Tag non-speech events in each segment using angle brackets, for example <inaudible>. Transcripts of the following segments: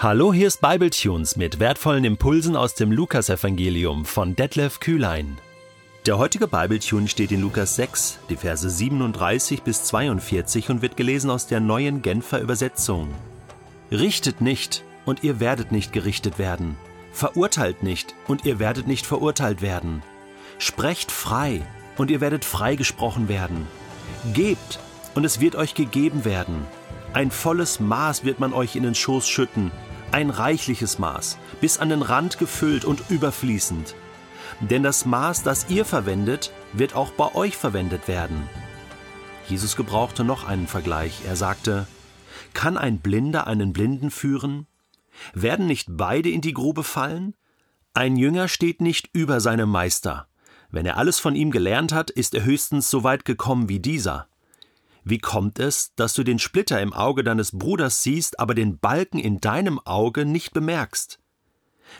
Hallo, hier ist Bibletunes mit wertvollen Impulsen aus dem Lukasevangelium von Detlef Kühlein. Der heutige Bibletune steht in Lukas 6, die Verse 37 bis 42 und wird gelesen aus der neuen Genfer Übersetzung. Richtet nicht, und ihr werdet nicht gerichtet werden. Verurteilt nicht, und ihr werdet nicht verurteilt werden. Sprecht frei, und ihr werdet freigesprochen werden. Gebt, und es wird euch gegeben werden. Ein volles Maß wird man euch in den Schoß schütten, ein reichliches Maß, bis an den Rand gefüllt und überfließend. Denn das Maß, das ihr verwendet, wird auch bei euch verwendet werden. Jesus gebrauchte noch einen Vergleich. Er sagte, Kann ein Blinder einen Blinden führen? Werden nicht beide in die Grube fallen? Ein Jünger steht nicht über seinem Meister. Wenn er alles von ihm gelernt hat, ist er höchstens so weit gekommen wie dieser. Wie kommt es, dass du den Splitter im Auge deines Bruders siehst, aber den Balken in deinem Auge nicht bemerkst?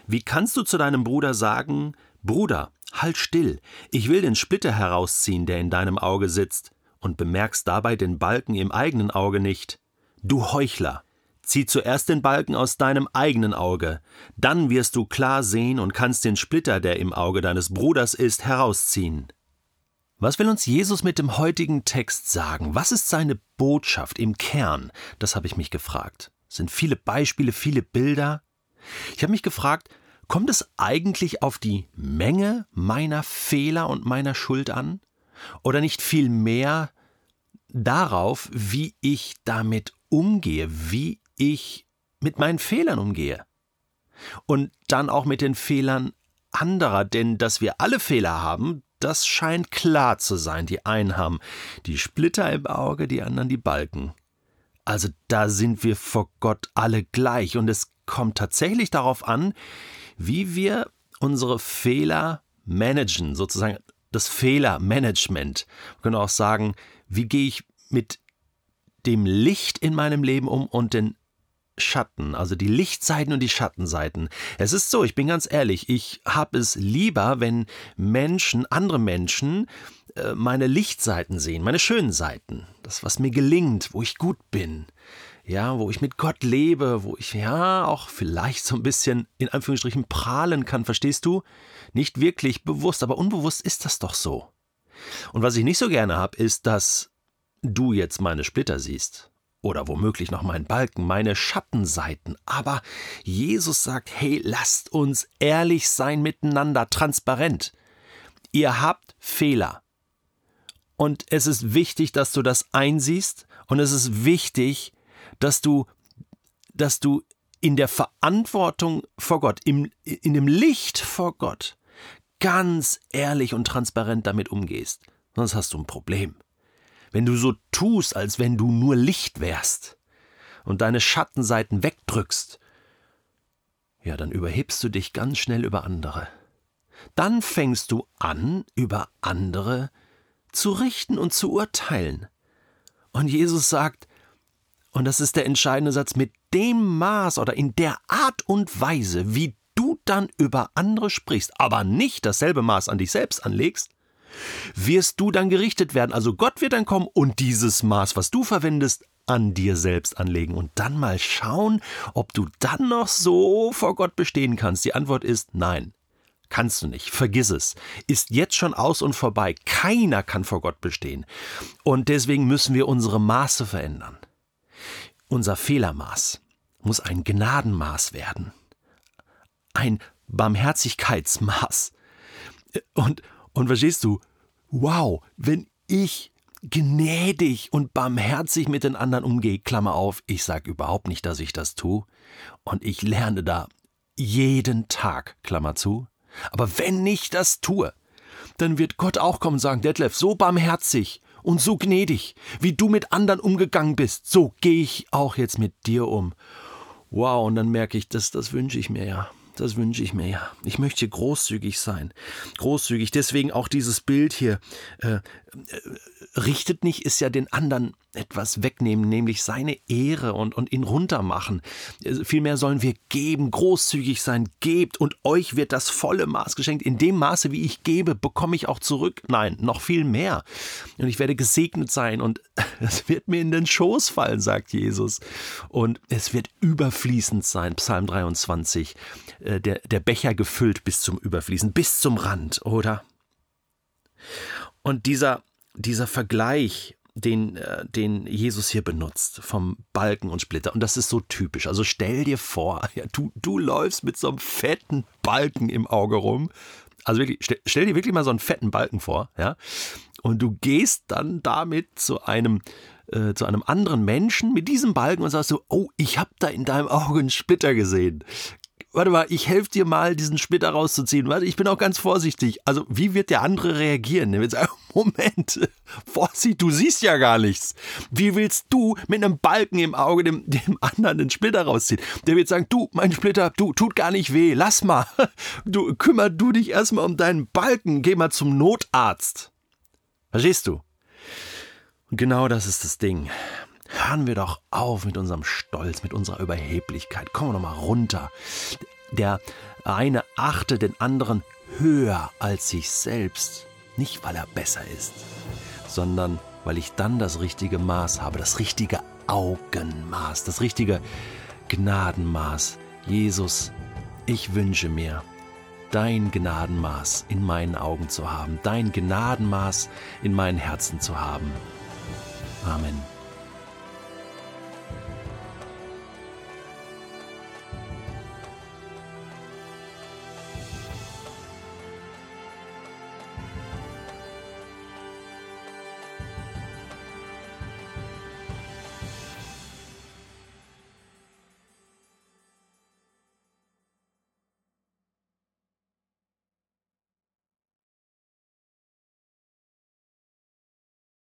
Wie kannst du zu deinem Bruder sagen, Bruder, halt still, ich will den Splitter herausziehen, der in deinem Auge sitzt, und bemerkst dabei den Balken im eigenen Auge nicht? Du Heuchler! Zieh zuerst den Balken aus deinem eigenen Auge, dann wirst du klar sehen und kannst den Splitter, der im Auge deines Bruders ist, herausziehen. Was will uns Jesus mit dem heutigen Text sagen? Was ist seine Botschaft im Kern? Das habe ich mich gefragt. Sind viele Beispiele, viele Bilder. Ich habe mich gefragt, kommt es eigentlich auf die Menge meiner Fehler und meiner Schuld an? Oder nicht viel mehr darauf, wie ich damit umgehe, wie ich mit meinen Fehlern umgehe? Und dann auch mit den Fehlern anderer, denn dass wir alle Fehler haben, das scheint klar zu sein. Die einen haben die Splitter im Auge, die anderen die Balken. Also da sind wir vor Gott alle gleich. Und es kommt tatsächlich darauf an, wie wir unsere Fehler managen, sozusagen das Fehlermanagement. Wir können auch sagen, wie gehe ich mit dem Licht in meinem Leben um und den Schatten, also die Lichtseiten und die Schattenseiten. Es ist so, ich bin ganz ehrlich, ich habe es lieber, wenn Menschen, andere Menschen, äh, meine Lichtseiten sehen, meine schönen Seiten, das, was mir gelingt, wo ich gut bin, ja, wo ich mit Gott lebe, wo ich ja auch vielleicht so ein bisschen in Anführungsstrichen prahlen kann, verstehst du? Nicht wirklich bewusst, aber unbewusst ist das doch so. Und was ich nicht so gerne habe, ist, dass du jetzt meine Splitter siehst oder womöglich noch mein Balken, meine Schattenseiten. Aber Jesus sagt, hey, lasst uns ehrlich sein miteinander, transparent. Ihr habt Fehler. Und es ist wichtig, dass du das einsiehst und es ist wichtig, dass du, dass du in der Verantwortung vor Gott, im, in dem Licht vor Gott, ganz ehrlich und transparent damit umgehst. Sonst hast du ein Problem wenn du so tust, als wenn du nur Licht wärst und deine Schattenseiten wegdrückst, ja, dann überhebst du dich ganz schnell über andere. Dann fängst du an, über andere zu richten und zu urteilen. Und Jesus sagt, und das ist der entscheidende Satz, mit dem Maß oder in der Art und Weise, wie du dann über andere sprichst, aber nicht dasselbe Maß an dich selbst anlegst, wirst du dann gerichtet werden. Also Gott wird dann kommen und dieses Maß, was du verwendest, an dir selbst anlegen und dann mal schauen, ob du dann noch so vor Gott bestehen kannst. Die Antwort ist nein. Kannst du nicht. Vergiss es. Ist jetzt schon aus und vorbei. Keiner kann vor Gott bestehen. Und deswegen müssen wir unsere Maße verändern. Unser Fehlermaß muss ein Gnadenmaß werden. Ein Barmherzigkeitsmaß. Und, und verstehst du, wow, wenn ich gnädig und barmherzig mit den anderen umgehe, Klammer auf, ich sage überhaupt nicht, dass ich das tue, und ich lerne da jeden Tag, Klammer zu, aber wenn ich das tue, dann wird Gott auch kommen und sagen, Detlef, so barmherzig und so gnädig, wie du mit anderen umgegangen bist, so gehe ich auch jetzt mit dir um. Wow, und dann merke ich, das, das wünsche ich mir ja. Das wünsche ich mir ja. Ich möchte großzügig sein. Großzügig. Deswegen auch dieses Bild hier. Äh, äh, richtet nicht, ist ja den anderen etwas wegnehmen, nämlich seine Ehre und, und ihn runtermachen. Vielmehr sollen wir geben, großzügig sein, gebt und euch wird das volle Maß geschenkt. In dem Maße, wie ich gebe, bekomme ich auch zurück. Nein, noch viel mehr. Und ich werde gesegnet sein und <laughs> es wird mir in den Schoß fallen, sagt Jesus. Und es wird überfließend sein, Psalm 23. Äh, der, der Becher gefüllt bis zum Überfließen, bis zum Rand, oder? Und dieser, dieser Vergleich, den, äh, den Jesus hier benutzt, vom Balken und Splitter. Und das ist so typisch. Also stell dir vor, <laughs> ja, du, du läufst mit so einem fetten Balken im Auge rum. Also wirklich, stell, stell dir wirklich mal so einen fetten Balken vor, ja. Und du gehst dann damit zu einem äh, zu einem anderen Menschen mit diesem Balken und sagst so, oh, ich habe da in deinem Auge einen Splitter gesehen warte mal, ich helfe dir mal, diesen Splitter rauszuziehen. Warte, ich bin auch ganz vorsichtig. Also, wie wird der andere reagieren? Der wird sagen, Moment, <laughs> Vorsicht, du siehst ja gar nichts. Wie willst du mit einem Balken im Auge dem, dem anderen den Splitter rausziehen? Der wird sagen, du, mein Splitter, du, tut gar nicht weh, lass mal. <laughs> Du, kümmer du dich erstmal um deinen Balken, geh mal zum Notarzt. Verstehst du? Und genau das ist das Ding. Hören wir doch auf mit unserem Stolz, mit unserer Überheblichkeit. Kommen wir doch mal runter. Der eine achte den anderen höher als sich selbst. Nicht, weil er besser ist, sondern weil ich dann das richtige Maß habe, das richtige Augenmaß, das richtige Gnadenmaß. Jesus, ich wünsche mir, dein Gnadenmaß in meinen Augen zu haben, dein Gnadenmaß in meinen Herzen zu haben. Amen.